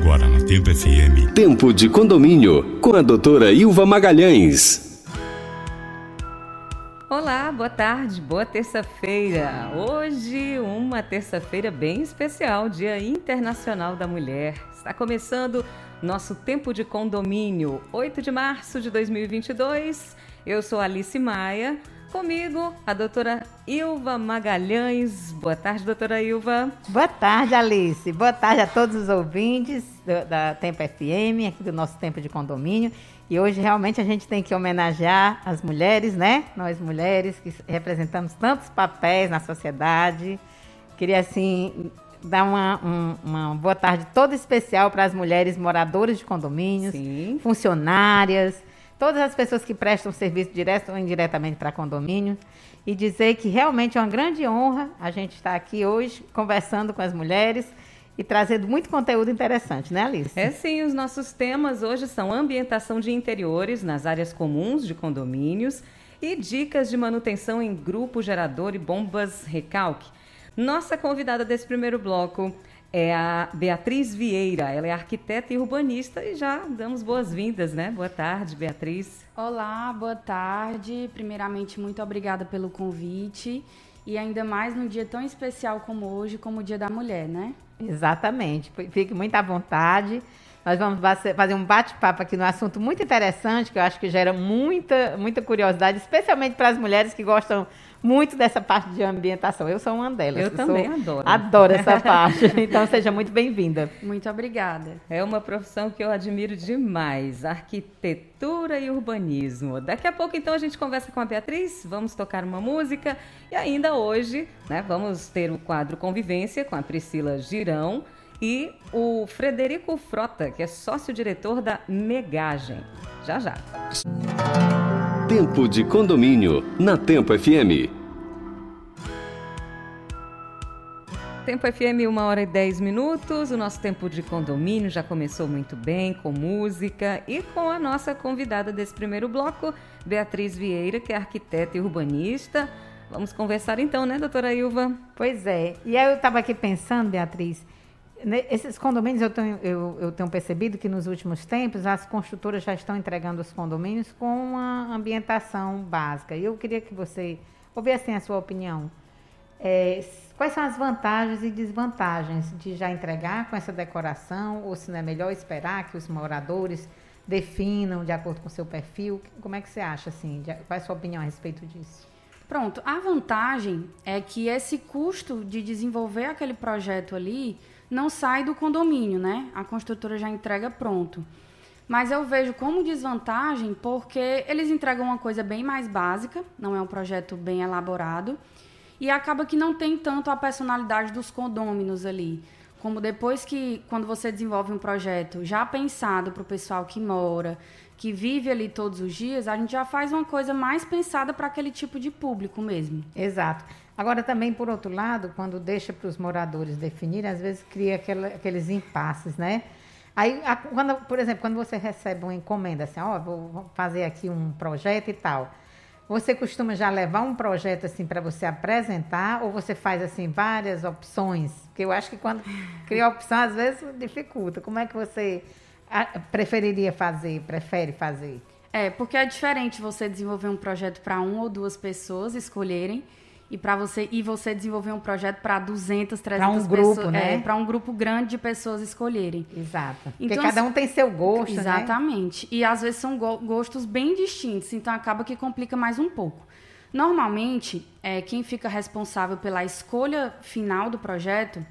Agora na Tempo FM. Tempo de condomínio com a doutora Ilva Magalhães. Olá, boa tarde, boa terça-feira. Hoje, uma terça-feira bem especial, Dia Internacional da Mulher. Está começando nosso tempo de condomínio, 8 de março de 2022. Eu sou Alice Maia. Comigo, a doutora Ilva Magalhães. Boa tarde, doutora Ilva. Boa tarde, Alice. Boa tarde a todos os ouvintes do, da Tempo FM, aqui do nosso Tempo de Condomínio. E hoje realmente a gente tem que homenagear as mulheres, né? Nós mulheres que representamos tantos papéis na sociedade. Queria, assim, dar uma, um, uma boa tarde toda especial para as mulheres moradoras de condomínios, Sim. funcionárias, todas as pessoas que prestam serviço direto ou indiretamente para condomínio e dizer que realmente é uma grande honra a gente estar aqui hoje conversando com as mulheres e trazendo muito conteúdo interessante, né, Alice? É sim, os nossos temas hoje são ambientação de interiores nas áreas comuns de condomínios e dicas de manutenção em grupo gerador e bombas recalque. Nossa convidada desse primeiro bloco é a Beatriz Vieira. Ela é arquiteta e urbanista e já damos boas-vindas, né? Boa tarde, Beatriz. Olá, boa tarde. Primeiramente, muito obrigada pelo convite. E ainda mais num dia tão especial como hoje, como o Dia da Mulher, né? Exatamente. Fique muito à vontade. Nós vamos fazer um bate-papo aqui no assunto muito interessante, que eu acho que gera muita, muita curiosidade, especialmente para as mulheres que gostam muito dessa parte de ambientação. Eu sou uma delas. Eu, eu também sou, adoro. Adoro essa parte. Então, seja muito bem-vinda. Muito obrigada. É uma profissão que eu admiro demais, arquitetura e urbanismo. Daqui a pouco, então, a gente conversa com a Beatriz, vamos tocar uma música e ainda hoje, né, vamos ter o quadro Convivência com a Priscila Girão e o Frederico Frota, que é sócio-diretor da Megagem. Já, já. Tempo de condomínio na Tempo FM. Tempo FM, 1 hora e 10 minutos. O nosso tempo de condomínio já começou muito bem, com música e com a nossa convidada desse primeiro bloco, Beatriz Vieira, que é arquiteta e urbanista. Vamos conversar então, né, doutora Ilva? Pois é. E aí eu estava aqui pensando, Beatriz, esses condomínios, eu tenho, eu, eu tenho, percebido que nos últimos tempos as construtoras já estão entregando os condomínios com uma ambientação básica. E eu queria que você ouvisse a sua opinião. É, quais são as vantagens e desvantagens de já entregar com essa decoração? Ou se não é melhor esperar que os moradores definam de acordo com o seu perfil? Como é que você acha? Assim, de, qual é a sua opinião a respeito disso? Pronto, a vantagem é que esse custo de desenvolver aquele projeto ali não sai do condomínio, né? A construtora já entrega pronto. Mas eu vejo como desvantagem porque eles entregam uma coisa bem mais básica, não é um projeto bem elaborado, e acaba que não tem tanto a personalidade dos condôminos ali. Como depois que, quando você desenvolve um projeto já pensado para o pessoal que mora, que vive ali todos os dias, a gente já faz uma coisa mais pensada para aquele tipo de público mesmo. Exato. Agora, também, por outro lado, quando deixa para os moradores definirem, às vezes cria aquela, aqueles impasses, né? Aí, a, quando, por exemplo, quando você recebe uma encomenda, assim, ó, oh, vou fazer aqui um projeto e tal, você costuma já levar um projeto assim para você apresentar ou você faz assim várias opções? Porque eu acho que quando cria opção, às vezes dificulta. Como é que você preferiria fazer, prefere fazer? É, porque é diferente você desenvolver um projeto para uma ou duas pessoas escolherem e para você e você desenvolver um projeto para 200, 300 pra um grupo, pessoas, né? é, para um grupo grande de pessoas escolherem. Exato. Porque Então, cada um tem seu gosto, né? Exatamente. Né? E às vezes são go gostos bem distintos, então acaba que complica mais um pouco. Normalmente, é, quem fica responsável pela escolha final do projeto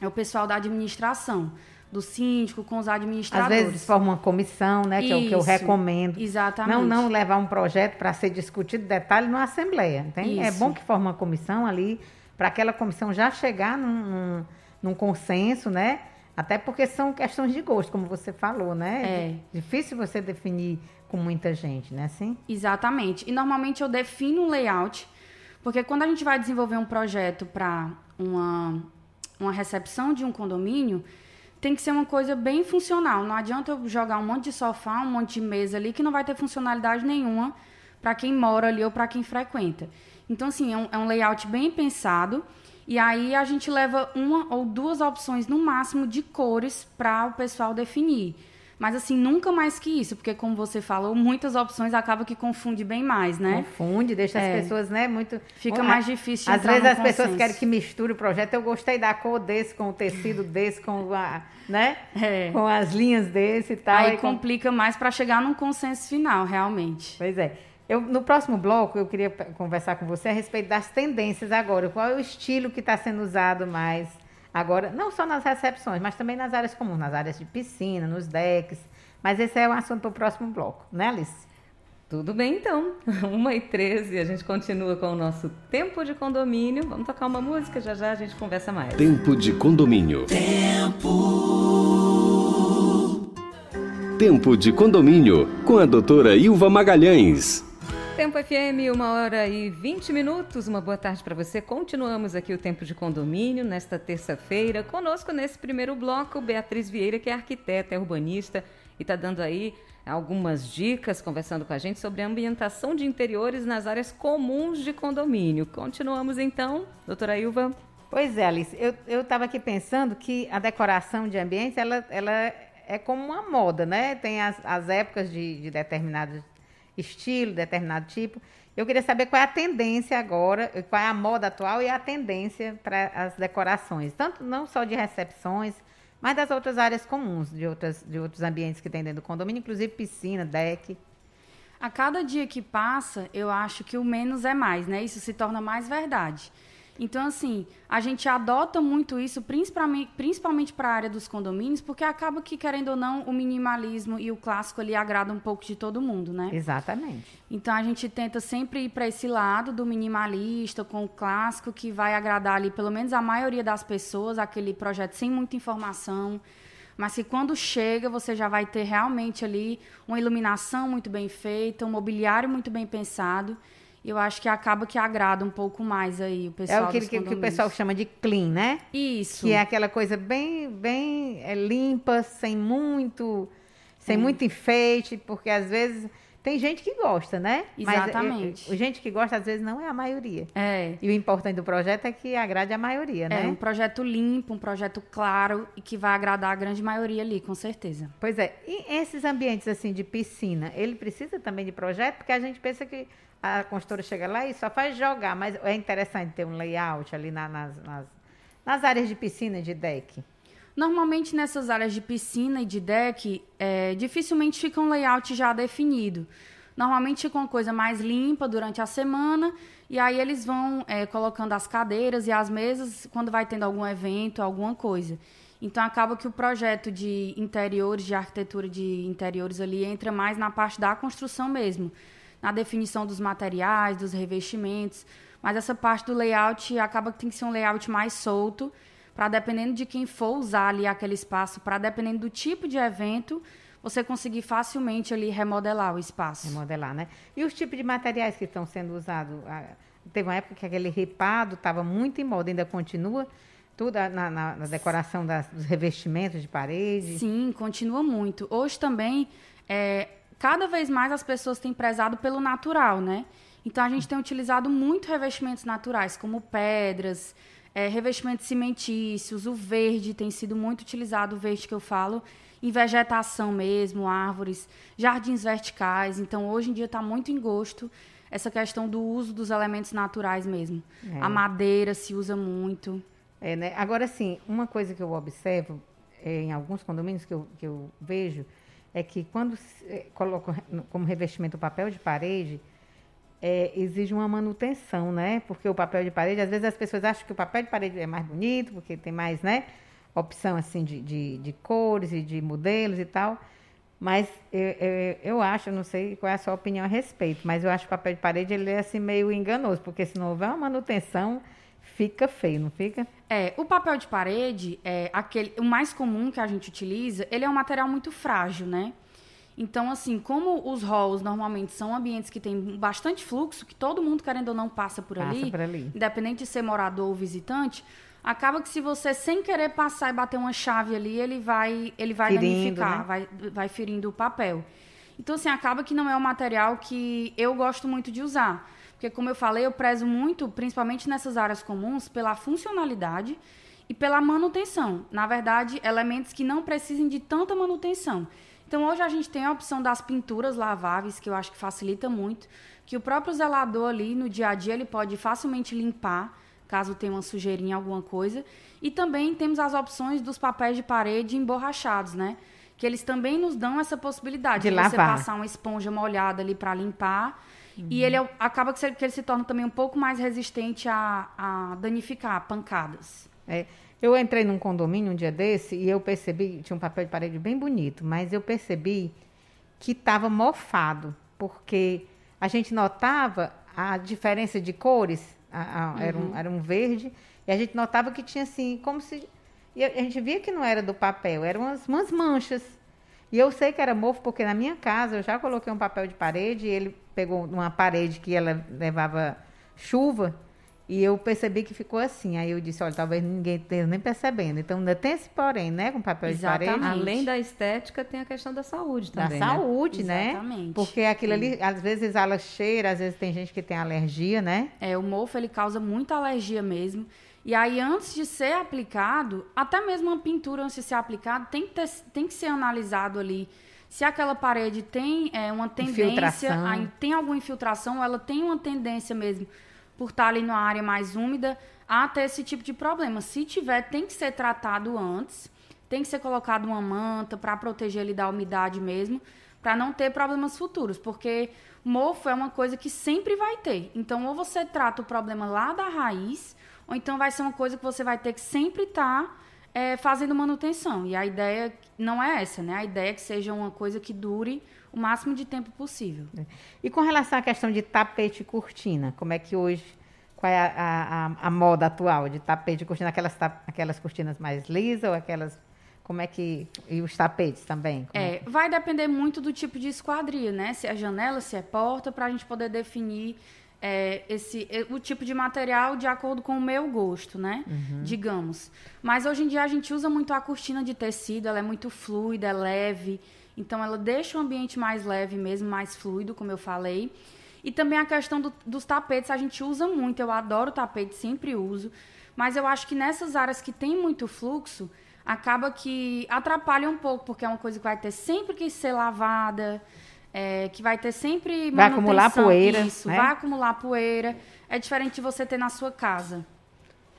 é o pessoal da administração do síndico com os administradores. Às vezes forma uma comissão, né? Que é o que eu recomendo. Exatamente. Não, não levar um projeto para ser discutido detalhe numa assembleia. Tem? É bom que forme uma comissão ali, para aquela comissão já chegar num, num, num, consenso, né? Até porque são questões de gosto, como você falou, né? É. Difícil você definir com muita gente, né? Assim? Exatamente. E normalmente eu defino um layout, porque quando a gente vai desenvolver um projeto para uma, uma recepção de um condomínio, tem que ser uma coisa bem funcional. Não adianta eu jogar um monte de sofá, um monte de mesa ali que não vai ter funcionalidade nenhuma para quem mora ali ou para quem frequenta. Então, assim, é um, é um, layout bem pensado E aí a gente leva uma ou duas opções no máximo de cores para o pessoal definir. Mas assim, nunca mais que isso, porque como você falou, muitas opções acaba que confunde bem mais, né? Confunde, deixa É. as pessoas, né, muito... Fica mais difícil de Às vezes as pessoas consenso. querem que misture o projeto. Eu gostei da cor desse com o tecido desse, com a, né? É. Com as linhas desse e tal. Aí e com- complica mais para chegar num consenso final, realmente. Pois é. Eu, no próximo bloco, eu queria conversar com você a respeito das tendências agora. Qual é o estilo que está sendo usado mais agora, não só nas recepções, mas também nas áreas comuns, nas áreas de piscina, nos decks. Mas esse é um assunto para o próximo bloco, né, Alice? Tudo bem, então. 1 e 13, a gente continua com o nosso tempo de condomínio. Vamos tocar uma música, já já a gente conversa mais. Tempo de condomínio. Tempo de condomínio com a doutora Ilva Magalhães. Tempo FM, uma hora e 20 minutos. Uma boa tarde para você. Continuamos aqui o Tempo de Condomínio nesta terça-feira. Conosco nesse primeiro bloco, Beatriz Vieira, que é arquiteta, é urbanista e está dando aí algumas dicas, conversando com a gente sobre a ambientação de interiores nas áreas comuns de condomínio. Continuamos então, doutora Ilva. Pois é, Alice. Eu estava aqui pensando que a decoração de ambientes, ela, ela é como uma moda, né? Tem as, as épocas de, de determinado estilo, determinado tipo. Eu queria saber qual é a tendência agora, qual é a moda atual e a tendência para as decorações. Tanto não só de recepções, mas das outras áreas comuns, de, outras, de outros ambientes que tem dentro do condomínio, inclusive piscina, deck. A cada dia que passa, eu acho que o menos é mais, né? Isso se torna mais verdade. Então, assim, a gente adota muito isso, principalmente, principalmente para a área dos condomínios, porque acaba que, querendo ou não, o minimalismo e o clássico ali agrada um pouco de todo mundo, né? Exatamente. Então a gente tenta sempre ir para esse lado do minimalista com o clássico que vai agradar ali pelo menos a maioria das pessoas, aquele projeto sem muita informação, mas que quando chega você já vai ter realmente ali uma iluminação muito bem feita, um mobiliário muito bem pensado. Eu acho que acaba que agrada um pouco mais aí o É pessoal aquele dos que, que o condomínios. pessoal chama de clean, né? Isso. Que é aquela coisa bem, bem é, limpa, sem muito, sem muito enfeite, porque às vezes tem gente que gosta, né? Exatamente. Mas gente que gosta às vezes não é a maioria. É. E o importante do projeto é que agrade a maioria, É um né? projeto limpo, um projeto claro e que vai agradar a grande maioria ali, com certeza. Pois é. E esses ambientes assim de piscina, ele precisa também de projeto, porque a gente pensa que a construtora chega lá e só faz jogar, mas é interessante ter um layout ali na- nas, nas, nas áreas de piscina, de deck. Normalmente nessas áreas de piscina e de deck, é, dificilmente fica um layout já definido. Normalmente fica uma coisa mais limpa durante a semana e aí eles vão é, colocando as cadeiras e as mesas quando vai tendo algum evento, alguma coisa. Então acaba que o projeto de interiores, de arquitetura de interiores ali entra mais na parte da construção mesmo, na definição dos materiais, dos revestimentos. Mas essa parte do layout acaba que tem que ser um layout mais solto para dependendo de quem for usar ali aquele espaço, para dependendo do tipo de evento, você conseguir facilmente ali remodelar o espaço. Remodelar, né? E os tipos de materiais que estão sendo usados? Ah, Teve uma época que aquele ripado estava muito em moda, ainda continua. Tudo na, na- na decoração das- dos revestimentos de parede. Sim, continua muito. Hoje também, é, cada vez mais as pessoas têm prezado pelo natural, né? Então a gente tem utilizado muito revestimentos naturais, como pedras, é, revestimentos cimentícios, o verde tem sido muito utilizado, o verde que eu falo, em vegetação mesmo, árvores, jardins verticais. Então hoje em dia está muito em gosto essa questão do uso dos elementos naturais mesmo. É. A madeira se usa muito. É, né? Agora, sim, uma coisa que eu observo é, em alguns condomínios que eu, que eu vejo é que quando se, é, colocam como revestimento o papel de parede, é, exige uma manutenção, né? Porque o papel de parede, às vezes as pessoas acham que o papel de parede é mais bonito, porque tem mais, né? Opção, assim, de, de, de cores e de modelos e tal. Mas eu, eu, eu acho, não sei qual é a sua opinião a respeito, mas eu acho que o papel de parede ele é assim meio enganoso, porque se não houver uma manutenção, fica feio, não fica? É, o papel de parede, é aquele, o mais comum que a gente utiliza, ele é um material muito frágil, né? Então, assim, como os halls normalmente são ambientes que têm bastante fluxo, que todo mundo, querendo ou não, passa por, Passa ali, por ali. independente de ser morador ou visitante, acaba que se você, sem querer passar e bater uma chave ali, ele vai, ele vai Ferindo, danificar, né? vai, vai ferindo o papel. Então, assim, acaba que não é um material que eu gosto muito de usar. Porque, como eu falei, eu prezo muito, principalmente nessas áreas comuns, pela funcionalidade e pela manutenção. Na verdade, elementos que não precisem de tanta manutenção. Então, hoje a gente tem a opção das pinturas laváveis, que eu acho que facilita muito, que o próprio zelador ali, no dia a dia, ele pode facilmente limpar, caso tenha uma sujeirinha, alguma coisa. E também temos as opções dos papéis de parede emborrachados, né? Que eles também nos dão essa possibilidade de, de você passar uma esponja molhada ali para limpar Uhum. E ele é, acaba que, que, ele se torna também um pouco mais resistente a, a danificar pancadas. É. Eu entrei num condomínio um dia desse e eu percebi, tinha um papel de parede bem bonito, mas eu percebi que estava mofado, porque a gente notava a diferença de cores, a, a, uhum. era, um, era um verde, e a gente notava que tinha assim, como se. E a, a gente via que não era do papel, eram umas, umas manchas. E eu sei que era mofo porque na minha casa eu já coloquei um papel de parede e ele pegou uma parede que ela levava chuva e eu percebi que ficou assim. Aí eu disse, olha, talvez ninguém esteja nem percebendo. Então ainda tem esse porém, né, com papel Exatamente. de parede. Além da estética, tem a questão da saúde também, Da saúde, né? Exatamente. Porque aquilo Sim. ali, às vezes exala cheira, às vezes tem gente que tem alergia, né? É, o mofo, ele causa muita alergia mesmo. E aí, antes de ser aplicado, até mesmo uma pintura antes de ser aplicado, tem que, ter, tem que ser analisado ali se aquela parede tem é, uma tendência, aí, tem alguma infiltração, ela tem uma tendência mesmo, por estar ali numa área mais úmida, a ter esse tipo de problema. Se tiver, tem que ser tratado antes, tem que ser colocado uma manta para proteger ele da umidade mesmo, para não ter problemas futuros, porque mofo é uma coisa que sempre vai ter. Então, ou você trata o problema lá da raiz, ou então vai ser uma coisa que você vai ter que sempre estar tá, é, fazendo manutenção. E a ideia não é essa, né? A ideia é que seja uma coisa que dure o máximo de tempo possível. E com relação à questão de tapete e cortina, como é que hoje, qual é a, a, a moda atual de tapete e cortina? Aquelas, aquelas cortinas mais lisas ou aquelas como é que. E os tapetes também? É, é, vai depender muito do tipo de esquadria, né? Se é janela, se é porta, para a gente poder definir é, esse, o tipo de material de acordo com o meu gosto, né? Uhum. Digamos. Mas hoje em dia a gente usa muito a cortina de tecido, ela é muito fluida, é leve. Então ela deixa o ambiente mais leve mesmo, mais fluido, como eu falei. E também a questão do, dos tapetes a gente usa muito. Eu adoro tapete, sempre uso. Mas eu acho que nessas áreas que tem muito fluxo, acaba que atrapalha um pouco, porque é uma coisa que vai ter sempre que ser lavada é, que vai ter sempre vai acumular poeira, isso, né? vai acumular poeira. É diferente de você ter na sua casa.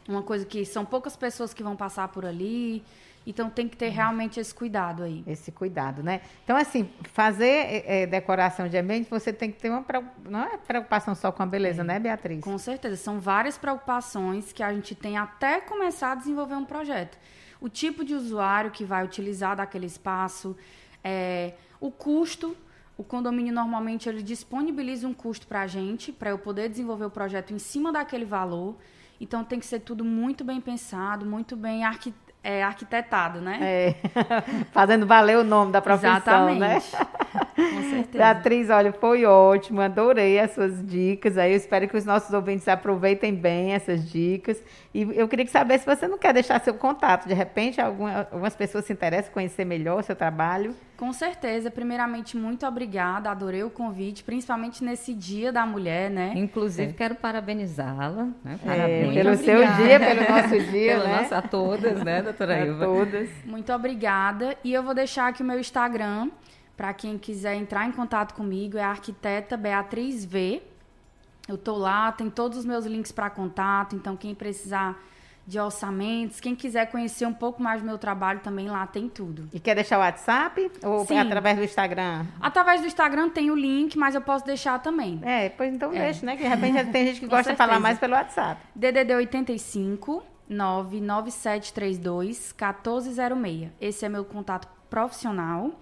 Uma coisa que são poucas pessoas que vão passar por ali. Então tem que ter realmente esse cuidado aí. Esse cuidado, né? Então, assim, fazer é, é decoração de ambiente, você tem que ter uma não é preocupação só com a beleza, é. né, Beatriz? Com certeza. São várias preocupações que a gente tem até começar a desenvolver um projeto. O tipo de usuário que vai utilizar daquele espaço, é, o custo o condomínio normalmente ele disponibiliza um custo para a gente, para eu poder desenvolver o projeto em cima daquele valor. Então tem que ser tudo muito bem pensado, muito bem arqui é, arquitetado, né? É. Fazendo valer o nome da profissão, né? Exatamente. né? Com certeza. Beatriz, olha, foi ótimo, adorei as suas dicas. Aí eu espero que os nossos ouvintes aproveitem bem essas dicas. E eu queria saber se você não quer deixar seu contato. De repente, alguma, algumas pessoas se interessam em conhecer melhor o seu trabalho. Com certeza. Primeiramente, muito obrigada. Adorei o convite, principalmente nesse Dia da Mulher, né? Inclusive, é. quero parabenizá-la. Né? É, Parabéns. É, pelo seu dia, pelo nosso dia, pelo né? Nosso, a todas, né, doutora Ilva? A todas. Muito obrigada. E eu vou deixar aqui o meu Instagram, para quem quiser entrar em contato comigo, é a arquiteta Beatriz V. Eu tô lá, tem todos os meus links para contato, então quem precisar de orçamentos, quem quiser conhecer um pouco mais do meu trabalho também lá tem tudo. E quer deixar o WhatsApp ou Sim. através do Instagram? Através do Instagram tem o link, mas eu posso deixar também. É, pois então é. deixa, né? Que de repente tem gente que gosta certeza. de falar mais pelo WhatsApp. DDD 85 99732 1406. Esse é meu contato profissional.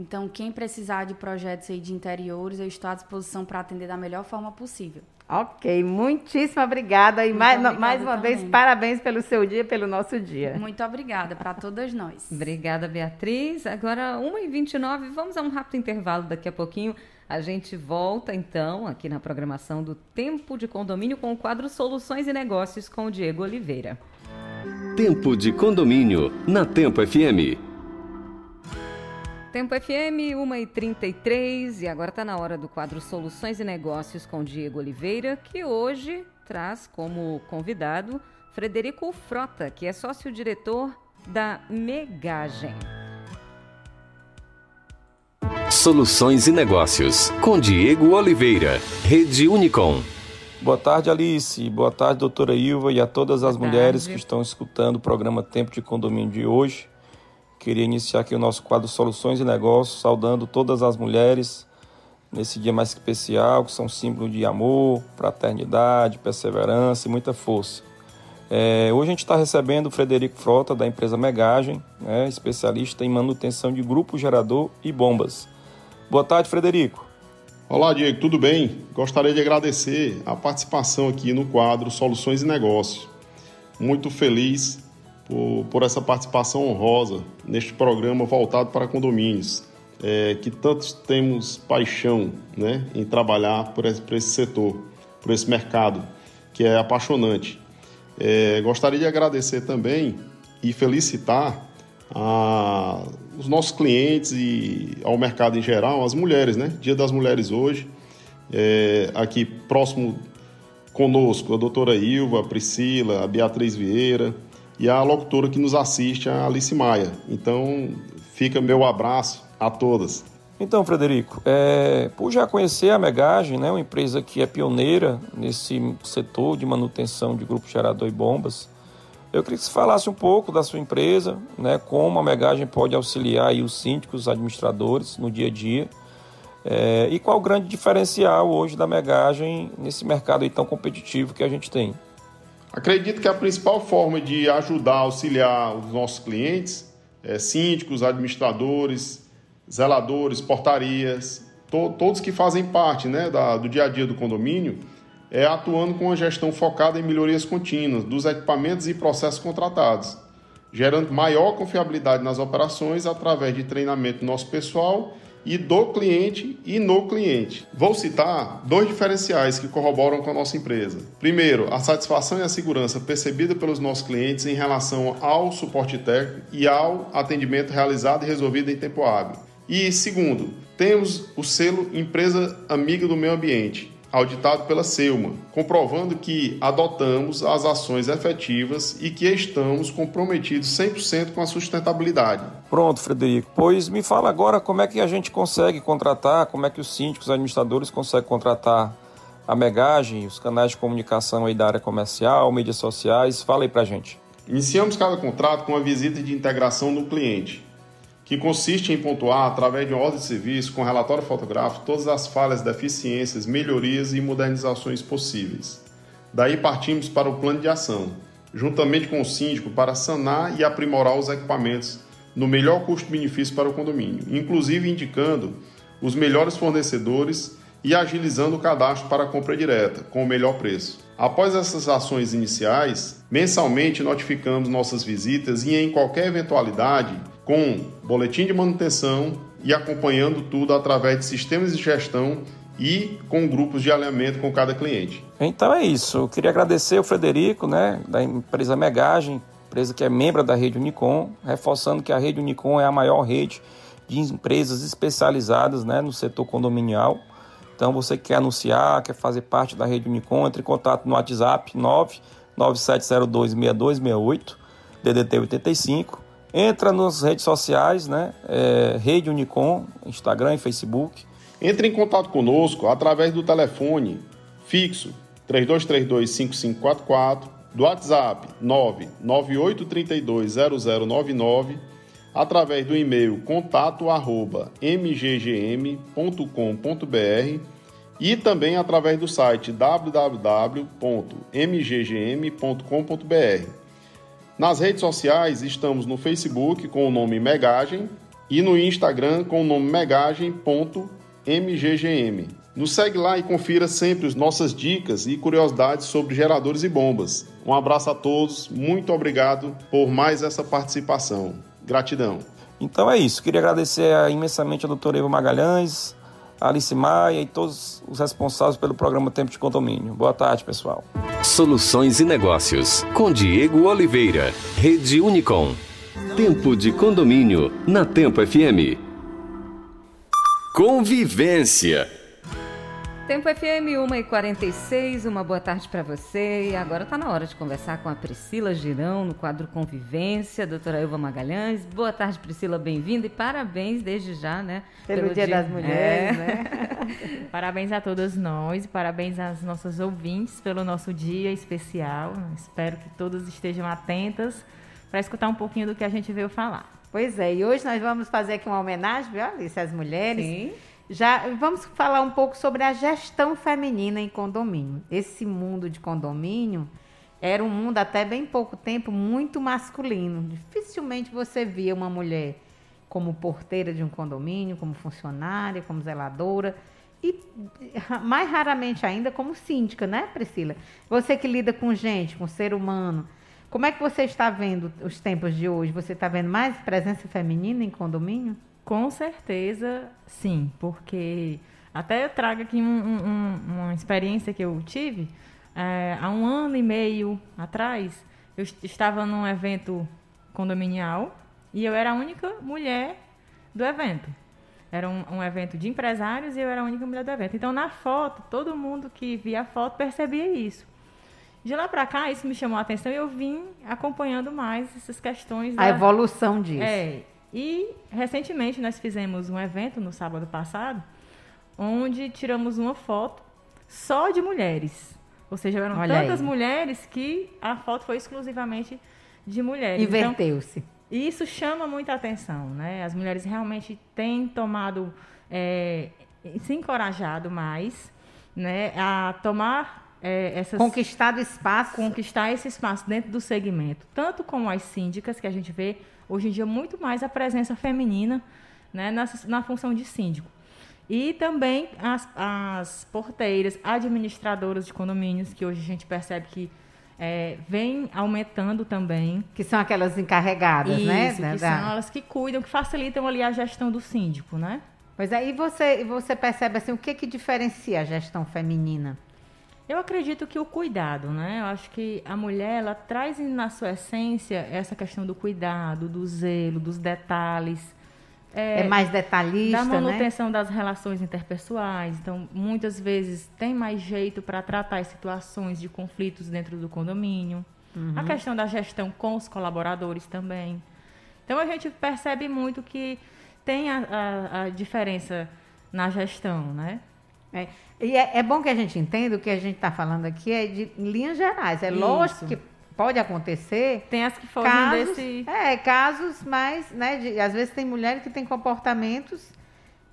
Então, quem precisar de projetos aí de interiores, eu estou à disposição para atender da melhor forma possível. Ok, muitíssimo obrigada. E mais, obrigada mais uma também. vez, parabéns pelo seu dia, pelo nosso dia. Muito obrigada para todas nós. Obrigada, Beatriz. Agora, 1h29, vamos a um rápido intervalo daqui a pouquinho. A gente volta, então, aqui na programação do Tempo de Condomínio com o quadro Soluções e Negócios com o Diego Oliveira. Tempo de Condomínio, na Tempo FM. Tempo FM 1h33 e agora está na hora do quadro Soluções e Negócios com Diego Oliveira, que hoje traz como convidado Frederico Frota, que é sócio-diretor da Megagem. Soluções e Negócios com Diego Oliveira, Rede Unicom. Boa tarde, Alice. Boa tarde, doutora Ilva, e a todas as Boa mulheres tarde. que estão escutando o programa Tempo de Condomínio de hoje. Queria iniciar aqui o nosso quadro Soluções e Negócios, saudando todas as mulheres nesse dia mais especial, que são símbolo de amor, fraternidade, perseverança e muita força. É, hoje a gente está recebendo o Frederico Frota, da empresa Megagem, né, especialista em manutenção de grupo gerador e bombas. Boa tarde, Frederico. Olá, Diego, tudo bem? Gostaria de agradecer a participação aqui no quadro Soluções e Negócios. Muito feliz por, por essa participação honrosa neste programa voltado para condomínios, é, que tantos temos paixão né, em trabalhar por esse, por esse setor, por esse mercado, que é apaixonante. É, gostaria de agradecer também e felicitar a, os nossos clientes e ao mercado em geral, as mulheres, né? Dia das Mulheres hoje, é, aqui próximo conosco, a doutora Ilva, a Priscila, a Beatriz Vieira e a locutora que nos assiste, a Alice Maia. Então, fica meu abraço a todas. Então, Frederico, é, por já conhecer a Megagem, né, uma empresa que é pioneira nesse setor de manutenção de grupo gerador e bombas, eu queria que você falasse um pouco da sua empresa, né, como a Megagem pode auxiliar os síndicos, os administradores no dia a dia, é, e qual o grande diferencial hoje da Megagem nesse mercado tão competitivo que a gente tem. Acredito que a principal forma de ajudar, auxiliar os nossos clientes, é, síndicos, administradores, zeladores, portarias, to todos que fazem parte né, da, do dia a dia do condomínio, é atuando com uma gestão focada em melhorias contínuas dos equipamentos e processos contratados, gerando maior confiabilidade nas operações através de treinamento do nosso pessoal e do cliente e no cliente. Vou citar dois diferenciais que corroboram com a nossa empresa. Primeiro, a satisfação e a segurança percebida pelos nossos clientes em relação ao suporte técnico e ao atendimento realizado e resolvido em tempo hábil. E segundo, temos o selo Empresa Amiga do Meio Ambiente, auditado pela Selma, comprovando que adotamos as ações efetivas e que estamos comprometidos 100% com a sustentabilidade. Pronto, Frederico. Pois me fala agora como é que a gente consegue contratar, como é que os síndicos, os administradores conseguem contratar a Megagem, os canais de comunicação aí da área comercial, mídias sociais. Fala aí pra gente. Iniciamos cada contrato com a visita de integração do cliente, que consiste em pontuar, através de uma ordem de serviço com relatório fotográfico, todas as falhas, deficiências, melhorias e modernizações possíveis. Daí partimos para o plano de ação, juntamente com o síndico, para sanar e aprimorar os equipamentos no melhor custo-benefício para o condomínio, inclusive indicando os melhores fornecedores e agilizando o cadastro para a compra direta, com o melhor preço. Após essas ações iniciais, mensalmente notificamos nossas visitas e em qualquer eventualidade, com boletim de manutenção e acompanhando tudo através de sistemas de gestão e com grupos de alinhamento com cada cliente. Então é isso. Eu queria agradecer o Frederico, né, da empresa Megagem, empresa que é membro da rede Unicom, reforçando que a rede Unicom é a maior rede de empresas especializadas né, no setor condominial. Então, você quer anunciar, quer fazer parte da rede Unicom, entre em contato no WhatsApp 997026268, DDT 85. Entra nas redes sociais, né? É, rede Unicom, Instagram e Facebook. Entre em contato conosco através do telefone fixo 32325544, do WhatsApp 998320099, através do e-mail contato@mggm.com.br e também através do site www.mggm.com.br. Nas redes sociais estamos no Facebook com o nome Megagem e no Instagram com o nome megagem.mggm. Nos segue lá e confira sempre as nossas dicas e curiosidades sobre geradores e bombas. Um abraço a todos, muito obrigado por mais essa participação. Gratidão. Então é isso. Queria agradecer imensamente a doutora Eva Magalhães, Alice Maia e todos os responsáveis pelo programa Tempo de Condomínio. Boa tarde, pessoal. Soluções e Negócios, com Diego Oliveira, Rede Unicom. Tempo de Condomínio, na Tempo FM. Convivência. Tempo FM 1 e 46 uma boa tarde para você. E agora está na hora de conversar com a Priscila Girão no quadro Convivência, doutora Elva Magalhães. Boa tarde, Priscila, bem-vinda e parabéns desde já, né? Pelo, pelo dia, dia, das Mulheres, é. né? parabéns a todas nós, parabéns às nossas ouvintes pelo nosso dia especial. Espero que todas estejam atentas para escutar um pouquinho do que a gente veio falar. Pois é, e hoje nós vamos fazer aqui uma homenagem, viu, Alice, às mulheres. Sim já vamos falar um pouco sobre a gestão feminina em condomínio. Esse mundo de condomínio era um mundo até bem pouco tempo muito masculino. Dificilmente você via uma mulher como porteira de um condomínio, como funcionária, como zeladora e mais raramente ainda como síndica, né, Priscila? Você que lida com gente, com ser humano, como é que você está vendo os tempos de hoje? Você está vendo mais presença feminina em condomínio? Com certeza, sim, porque até eu trago aqui um, um, uma experiência que eu tive é, há um ano e meio atrás. Eu estava num evento condominial e eu era a única mulher do evento. Era um, um, evento de empresários e eu era a única mulher do evento. Então, na foto, todo mundo que via a foto percebia isso. De lá para cá, isso me chamou a atenção e eu vim acompanhando mais essas questões. A da... evolução disso. É, e recentemente nós fizemos um evento no sábado passado, onde tiramos uma foto só de mulheres. Ou seja, eram Olha tantas aí. mulheres que a foto foi exclusivamente de mulheres. Então, Inverteu-se. Então, isso chama muita atenção, né? As mulheres realmente têm tomado, é, se encorajado mais, né, a tomar é, essas, conquistado espaço, conquistar esse espaço dentro do segmento, tanto com as síndicas que a gente vê hoje em dia muito mais a presença feminina né, na, na função de síndico. E também as, as porteiras, administradoras de condomínios, que hoje a gente percebe que é, vem aumentando também. Que são aquelas encarregadas, Isso, né? Que são elas que cuidam, que facilitam ali a gestão do síndico, né? Pois é, e você, você percebe assim, o que, que diferencia a gestão feminina? Eu acredito que o cuidado, né? Eu acho que a mulher, ela traz na sua essência essa questão do cuidado, do zelo, dos detalhes. É, é mais detalhista, Da né? manutenção né? das relações interpessoais. Então, muitas vezes tem mais jeito para tratar as situações de conflitos dentro do condomínio. Uhum. A questão da gestão com os colaboradores também. Então, a gente percebe muito que tem a, a, a diferença na gestão, né? É. E é, é, bom que a gente entenda o que a gente está falando aqui é de linhas gerais. É Isso. lógico que pode acontecer. Tem as que fogem casos, desse. É, casos mais, né? De, às vezes tem mulheres que têm comportamentos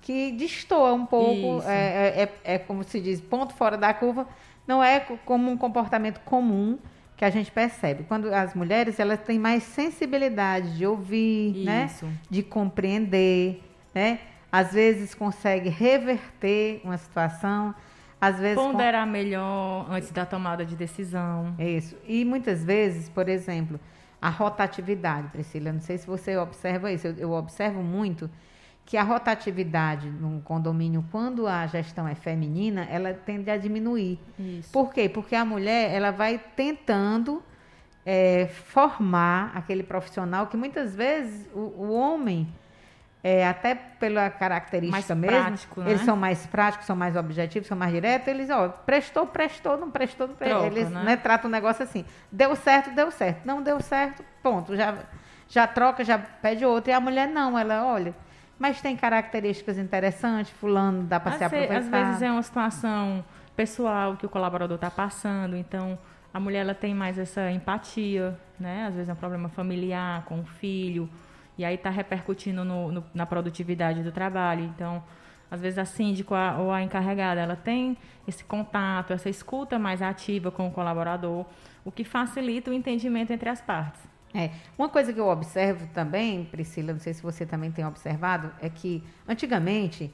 que destoam um pouco. É, é, é, é, como se diz, ponto fora da curva. Não é como um comportamento comum que a gente percebe. Quando as mulheres elas têm mais sensibilidade de ouvir, né? Isso. né? De compreender, né? Às vezes consegue reverter uma situação, às vezes ponderar com... melhor antes da tomada de decisão. Isso. E muitas vezes, por exemplo, a rotatividade, Priscila, não sei se você observa isso, eu, eu observo muito que a rotatividade num condomínio, quando a gestão é feminina, ela tende a diminuir. Isso. Por quê? Porque a mulher ela vai tentando é, formar aquele profissional que muitas vezes o, o homem é, até pela característica mais mesmo, prático, né? eles são mais práticos, são mais objetivos, são mais diretos, eles, ó, prestou, prestou, não prestou, não prestou. Troca, eles né? Né, tratam o negócio assim, deu certo, deu certo, não deu certo, ponto, já, já troca, já pede outro. E a mulher não, ela, olha, mas tem características interessantes, fulano, dá para se aproveitar. Às vezes é uma situação pessoal que o colaborador está passando, então a mulher ela tem mais essa empatia, né? Às vezes é um problema familiar com o filho, e aí está repercutindo no, no, na produtividade do trabalho. Então, às vezes a síndico ou a encarregada, ela tem esse contato, essa escuta mais ativa com o colaborador, o que facilita o entendimento entre as partes. É. Uma coisa que eu observo também, Priscila, não sei se você também tem observado, é que antigamente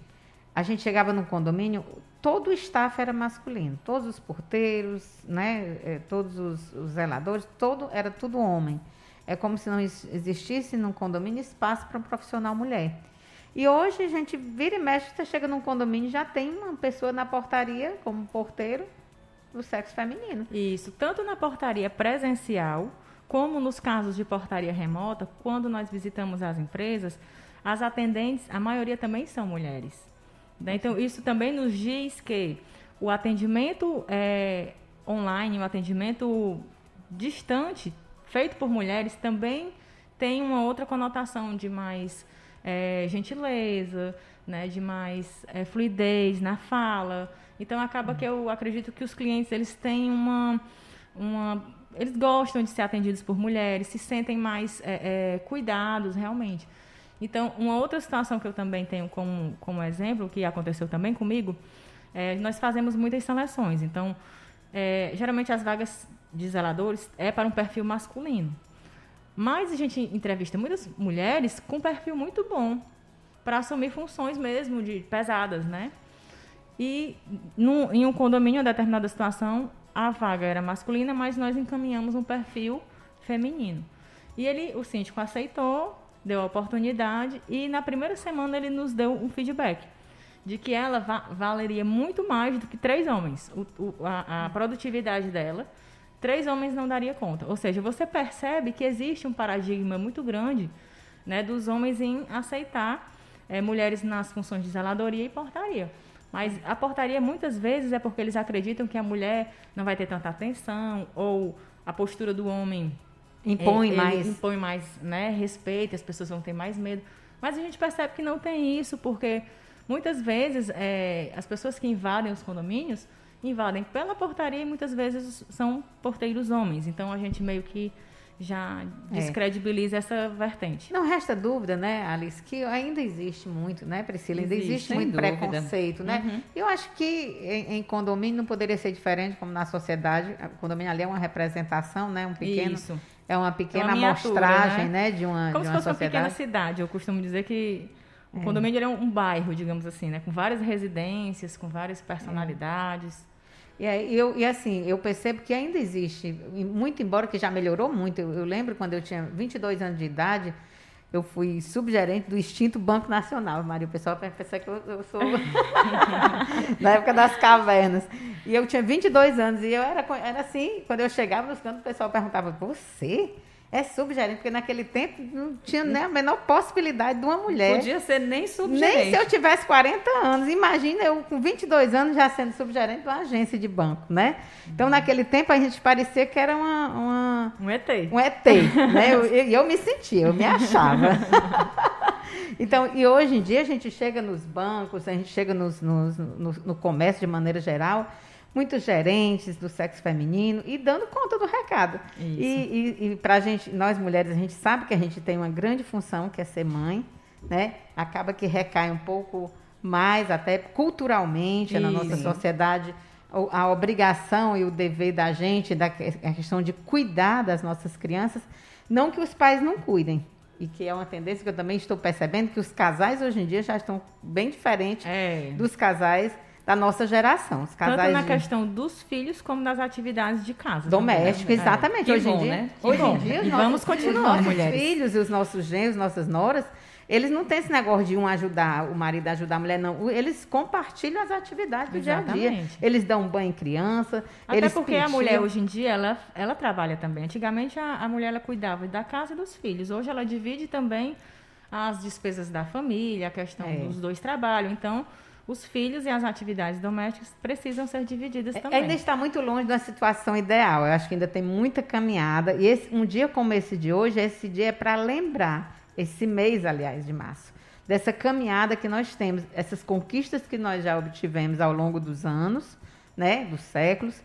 a gente chegava num condomínio, todo o staff era masculino, todos os porteiros, né, é, todos os, os zeladores, todo era tudo homem. É como se não existisse num condomínio espaço para um profissional mulher. E hoje a gente vira e mexe, você chega num condomínio já tem uma pessoa na portaria como porteiro do sexo feminino. Isso, tanto na portaria presencial, como nos casos de portaria remota, quando nós visitamos as empresas, as atendentes, a maioria também são mulheres. Né? Então, isso também nos diz que o atendimento é, online, o atendimento distante, feito por mulheres, também tem uma outra conotação de mais é, gentileza, né, de mais é, fluidez na fala. Então acaba que eu acredito que os clientes eles têm uma, uma eles gostam de ser atendidos por mulheres, se sentem mais é, é, cuidados realmente. Então, uma outra situação que eu também tenho como, como exemplo, que aconteceu também comigo, é, nós fazemos muitas seleções. Então, é, geralmente as vagas de zeladores é para um perfil masculino. Mas a gente entrevista muitas mulheres com perfil muito bom para assumir funções mesmo de pesadas, né? E no, em um condomínio, em determinada situação, a vaga era masculina, mas nós encaminhamos um perfil feminino. E ele, o síndico aceitou, deu a oportunidade e na primeira semana ele nos deu um feedback de que ela va valeria muito mais do que três homens. O, o, a, a produtividade dela, três homens não daria conta. Ou seja, você percebe que existe um paradigma muito grande né, dos homens em aceitar é, mulheres nas funções de zeladoria e portaria. Mas a portaria muitas vezes é porque eles acreditam que a mulher não vai ter tanta atenção ou a postura do homem impõe é, mais impõe mais né, respeito, as pessoas vão ter mais medo. Mas a gente percebe que não tem isso porque muitas vezes é, as pessoas que invadem os condomínios invadem pela portaria e muitas vezes são porteiros homens. Então a gente meio que já é. descredibiliza é. essa vertente. Não resta dúvida, né, Alice, que ainda existe muito, né, Priscila? Ainda existe, existe muito dúvida. preconceito, né? Uhum. Eu acho que em, em, condomínio não poderia ser diferente, como na sociedade. O condomínio ali é uma representação, né? Um pequeno. Isso. É uma pequena é uma amostragem, né? né? De uma, como de uma se fosse sociedade. uma pequena cidade. Eu costumo dizer que o é. condomínio é um, um bairro, digamos assim, né? Com várias residências, com várias personalidades. E, eu, e assim, eu percebo que ainda existe, muito embora que já melhorou muito. Eu, eu lembro quando eu tinha 22 anos de idade, eu fui subgerente do extinto Banco Nacional. Maria, o pessoal pensa que eu, eu sou na época das cavernas. E eu tinha 22 anos e eu era, era assim, quando eu chegava nos cantos, o pessoal perguntava: "Você?" É subgerente, porque naquele tempo não tinha nem a menor possibilidade de uma mulher. Podia ser nem subgerente. Nem se eu tivesse 40 anos. Imagina eu com 22 anos já sendo subgerente de uma agência de banco, né? Então, naquele tempo, a gente parecia que era uma... uma um ET. Um ET, né? E eu, eu, eu, me sentia, eu me achava. então, e hoje em dia a gente chega nos bancos, a gente chega nos, nos, no, no comércio de maneira geral muitos gerentes do sexo feminino e dando conta do recado. Isso. E, e, e para a gente, nós mulheres, a gente sabe que a gente tem uma grande função que é ser mãe, né? Acaba que recai um pouco mais, até culturalmente, Isso. na nossa sociedade, a obrigação e o dever da gente, da a questão de cuidar das nossas crianças, não que os pais não cuidem, e que é uma tendência que eu também estou percebendo que os casais hoje em dia já estão bem diferentes é. dos casais da nossa geração. Os casais Tanto na de... questão dos filhos como das atividades de casa. Doméstico, né? exatamente. É. Hoje, bom, em dia, né? hoje em dia, e vamos continuar, os nossos filhos e os nossos genros, nossas noras, eles não têm esse negócio de um ajudar, o marido ajudar a mulher, não. Eles compartilham as atividades do Exatamente. dia a dia. Eles dão banho em criança. Até porque a mulher hoje em dia, ela, ela trabalha também. Antigamente a, a mulher ela cuidava da casa e dos filhos. Hoje ela divide também as despesas da família, a questão é. dos dois trabalhos. Então, os filhos e as atividades domésticas precisam ser divididas é, também. Ainda está muito longe da situação ideal. Eu acho que ainda tem muita caminhada. E esse, um dia como esse de hoje, esse dia é para lembrar, esse mês, aliás, de março, dessa caminhada que nós temos, essas conquistas que nós já obtivemos ao longo dos anos, né, dos séculos,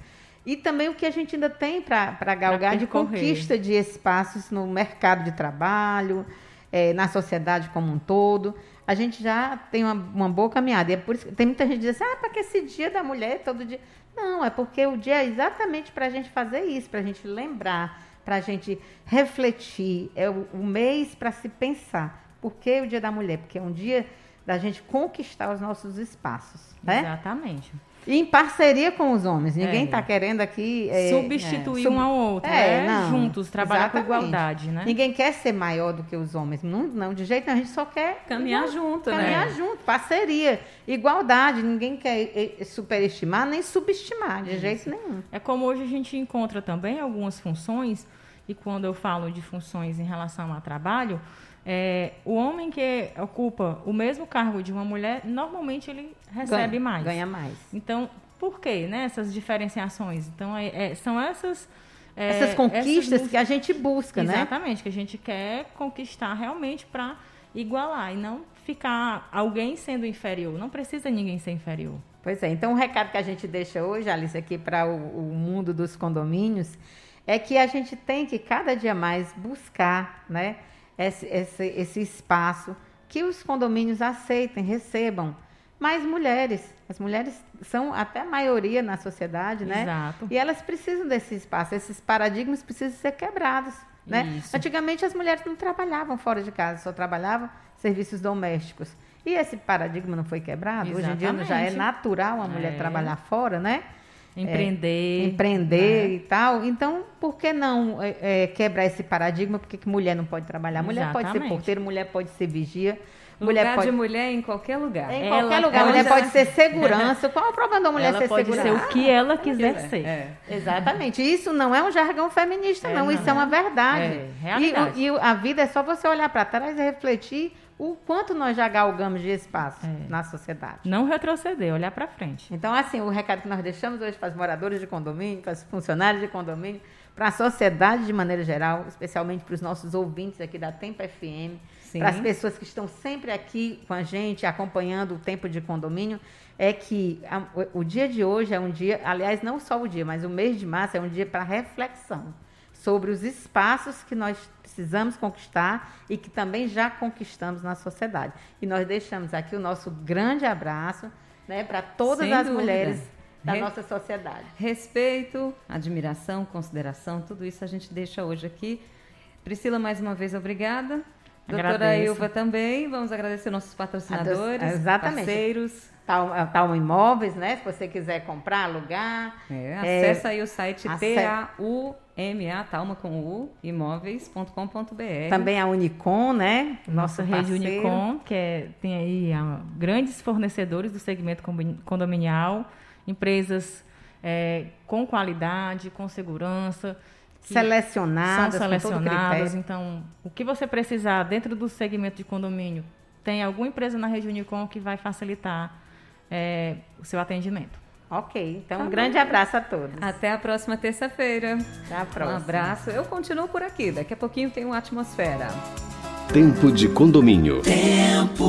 e também o que a gente ainda tem para galgar de conquista de espaços no mercado de trabalho, é, na sociedade como um todo a gente já tem uma, uma boa caminhada. E é por isso tem muita gente que diz assim, ah, para que esse dia da mulher todo dia. Não, é porque o dia é exatamente para a gente fazer isso, para a gente lembrar, para a gente refletir. É o, o mês para se pensar. Por que o dia da mulher? Porque é um dia da gente conquistar os nossos espaços. Né? Exatamente. E em parceria com os homens. Ninguém está é. querendo aqui. É, Substituir é, um ao outro. É, né? não, Juntos, trabalhar exatamente. com igualdade, né? Ninguém quer ser maior do que os homens. Não, não de jeito nenhum. A gente só quer. Caminhar igual, junto, caminhar né? Caminhar junto, parceria. Igualdade. Ninguém quer superestimar nem subestimar, de Isso. jeito nenhum. É como hoje a gente encontra também algumas funções, e quando eu falo de funções em relação ao trabalho, é, o homem que ocupa o mesmo cargo de uma mulher, normalmente ele recebe ganha, mais. Ganha mais. Então, por quê, né? Essas diferenciações. Então, é, é, são essas... É, essas conquistas essas... que a gente busca, Exatamente, né? Exatamente, que a gente quer conquistar realmente para igualar e não ficar alguém sendo inferior. Não precisa ninguém ser inferior. Pois é, então o recado que a gente deixa hoje, Alice, aqui para o, o, mundo dos condomínios, é que a gente tem que cada dia mais buscar né, esse, esse, esse espaço que os condomínios aceitem, recebam mais mulheres. As mulheres são até a maioria na sociedade, né? Exato. E elas precisam desse espaço, esses paradigmas precisam ser quebrados. Né? Antigamente as mulheres não trabalhavam fora de casa, só trabalhavam serviços domésticos. E esse paradigma não foi quebrado? Exatamente. Hoje em dia já é natural a mulher é. trabalhar fora, né? Empreender. É, empreender né? e tal. Então, por que não é, é quebrar esse paradigma? Por que, que mulher não pode trabalhar? Mulher Exatamente. pode ser porteira, mulher pode ser vigia. Mulher lugar pode... de mulher em qualquer lugar. Em ela qualquer lugar. Mulher pode ser segurança. Qual é o problema da mulher ela ser pode segurança? ser o que ela quiser é. ser. É. Exatamente. Isso não é um jargão feminista, é, não. Isso é uma verdade. É, realidade. E, e a vida é só você olhar para trás e refletir o quanto nós já galgamos de espaço é. na sociedade. Não retroceder, olhar para frente. Então, assim, o recado que nós deixamos hoje para os moradores de condomínio, para os funcionários de condomínio, para a sociedade de maneira geral, especialmente para os nossos ouvintes aqui da Tempo FM, para as pessoas que estão sempre aqui com a gente, acompanhando o tempo de condomínio, é que a, o, o dia de hoje é um dia, aliás, não só o dia, mas o mês de março é um dia para reflexão sobre os espaços que nós precisamos conquistar e que também já conquistamos na sociedade. E nós deixamos aqui o nosso grande abraço né, para todas Sem as dúvida. mulheres da Re nossa sociedade. Respeito, admiração, consideração, tudo isso a gente deixa hoje aqui. Priscila, mais uma vez, obrigada. Agradeço. Doutora Ilva também. Vamos agradecer nossos patrocinadores, Exatamente. parceiros. Tal, tal Imóveis, né? Se você quiser comprar, alugar. É, acessa é, aí o site TAU MA, Talma com U, imóveis.com.br. Também a Unicom, né? Nossa rede Unicom, que é, tem aí a, grandes fornecedores do segmento condominial, empresas é, com qualidade, com segurança. Selecionadas, são selecionadas. Então, o que você precisar dentro do segmento de condomínio, tem alguma empresa na rede Unicom que vai facilitar é, o seu atendimento. Ok, então tá um grande abraço a todos. Até a próxima terça-feira. Até a próxima. Um abraço. Eu continuo por aqui. Daqui a pouquinho tem uma atmosfera. Tempo de condomínio. Tempo.